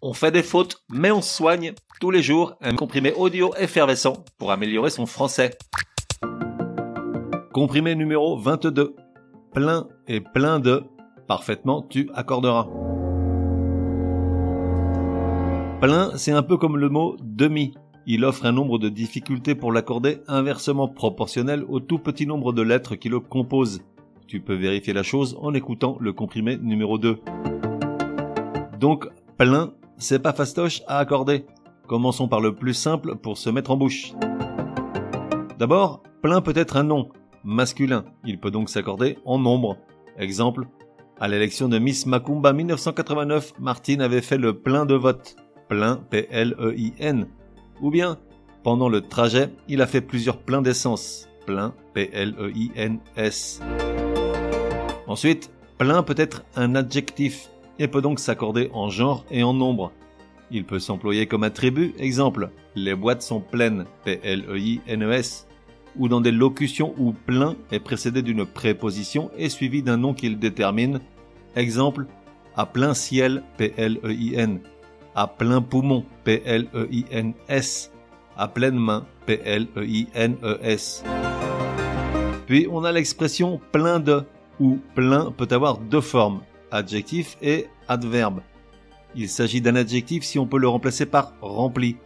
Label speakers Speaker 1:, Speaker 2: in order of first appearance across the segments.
Speaker 1: On fait des fautes, mais on soigne tous les jours un comprimé audio effervescent pour améliorer son français. Comprimé numéro 22. Plein et plein de parfaitement tu accorderas. Plein, c'est un peu comme le mot demi. Il offre un nombre de difficultés pour l'accorder inversement proportionnel au tout petit nombre de lettres qui le composent. Tu peux vérifier la chose en écoutant le comprimé numéro 2. Donc, plein c'est pas fastoche à accorder. Commençons par le plus simple pour se mettre en bouche. D'abord, plein peut être un nom, masculin. Il peut donc s'accorder en nombre. Exemple, à l'élection de Miss Macumba 1989, Martine avait fait le plein de votes. Plein, P-L-E-I-N. Ou bien, pendant le trajet, il a fait plusieurs pleins d'essence. Plein, P-L-E-I-N-S. Ensuite, plein peut être un adjectif et peut donc s'accorder en genre et en nombre. Il peut s'employer comme attribut, exemple, les boîtes sont pleines, P-L-E-I-N-E-S, ou dans des locutions où plein est précédé d'une préposition et suivi d'un nom qu'il détermine, exemple, à plein ciel, P-L-E-I-N, à plein poumon, P-L-E-I-N-S, à pleine main, P-L-E-I-N-E-S. Puis on a l'expression plein de, où plein peut avoir deux formes, adjectif et adverbe. Il s'agit d'un adjectif si on peut le remplacer par rempli.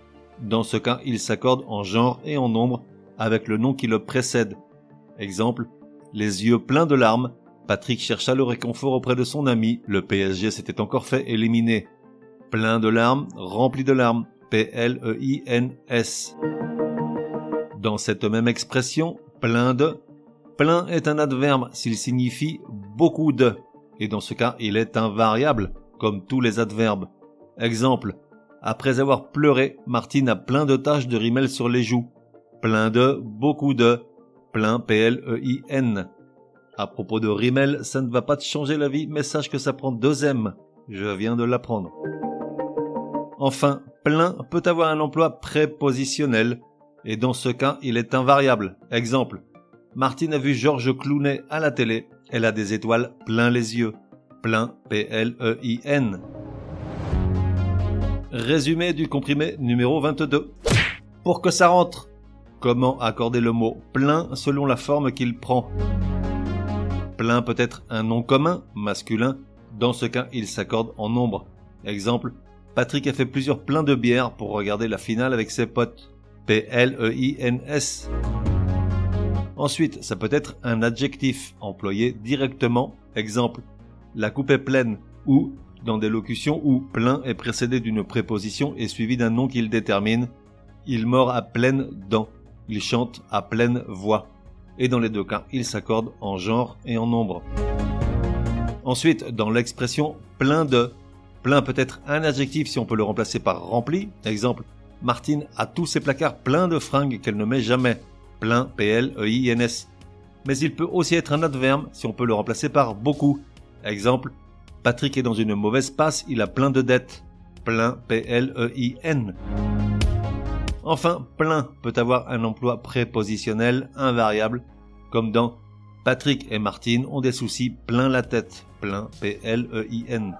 Speaker 1: Dans ce cas, il s'accorde en genre et en nombre avec le nom qui le précède. Exemple, les yeux pleins de larmes, Patrick chercha le réconfort auprès de son ami, le PSG s'était encore fait éliminer. Plein de larmes, rempli de larmes, P-L-E-I-N-S. Dans cette même expression, plein de, plein est un adverbe s'il signifie beaucoup de et dans ce cas il est invariable, comme tous les adverbes. Exemple, après avoir pleuré, Martine a plein de taches de rimel sur les joues. Plein de, beaucoup de, plein P-L-E-I-N. À propos de rimel, ça ne va pas te changer la vie, mais sache que ça prend deux M. Je viens de l'apprendre. Enfin, plein peut avoir un emploi prépositionnel, et dans ce cas, il est invariable. Exemple, Martine a vu Georges Clounet à la télé elle a des étoiles plein les yeux. Plein, P-L-E-I-N. Résumé du comprimé numéro 22. Pour que ça rentre, comment accorder le mot plein selon la forme qu'il prend? Plein peut être un nom commun, masculin. Dans ce cas, il s'accorde en nombre. Exemple, Patrick a fait plusieurs pleins de bière pour regarder la finale avec ses potes. P-L-E-I-N-S. Ensuite, ça peut être un adjectif employé directement. Exemple, la coupe est pleine ou dans des locutions où plein est précédé d'une préposition et suivi d'un nom qu'il détermine. Il mord à pleine dents. Il chante à pleine voix. Et dans les deux cas, il s'accorde en genre et en nombre. Ensuite, dans l'expression plein de, plein peut être un adjectif si on peut le remplacer par rempli. Exemple, Martine a tous ses placards pleins de fringues qu'elle ne met jamais plein, P-L-E-I-N-S. Mais il peut aussi être un adverbe si on peut le remplacer par beaucoup. Exemple, Patrick est dans une mauvaise passe, il a plein de dettes. Plein, P-L-E-I-N. Enfin, plein peut avoir un emploi prépositionnel invariable, comme dans Patrick et Martine ont des soucis plein la tête. Plein, P-L-E-I-N.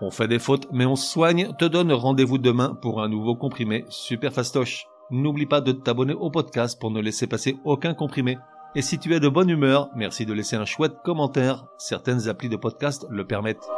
Speaker 1: On fait des fautes, mais on soigne, te donne rendez-vous demain pour un nouveau comprimé super fastoche. N'oublie pas de t'abonner au podcast pour ne laisser passer aucun comprimé. Et si tu es de bonne humeur, merci de laisser un chouette commentaire. Certaines applis de podcast le permettent.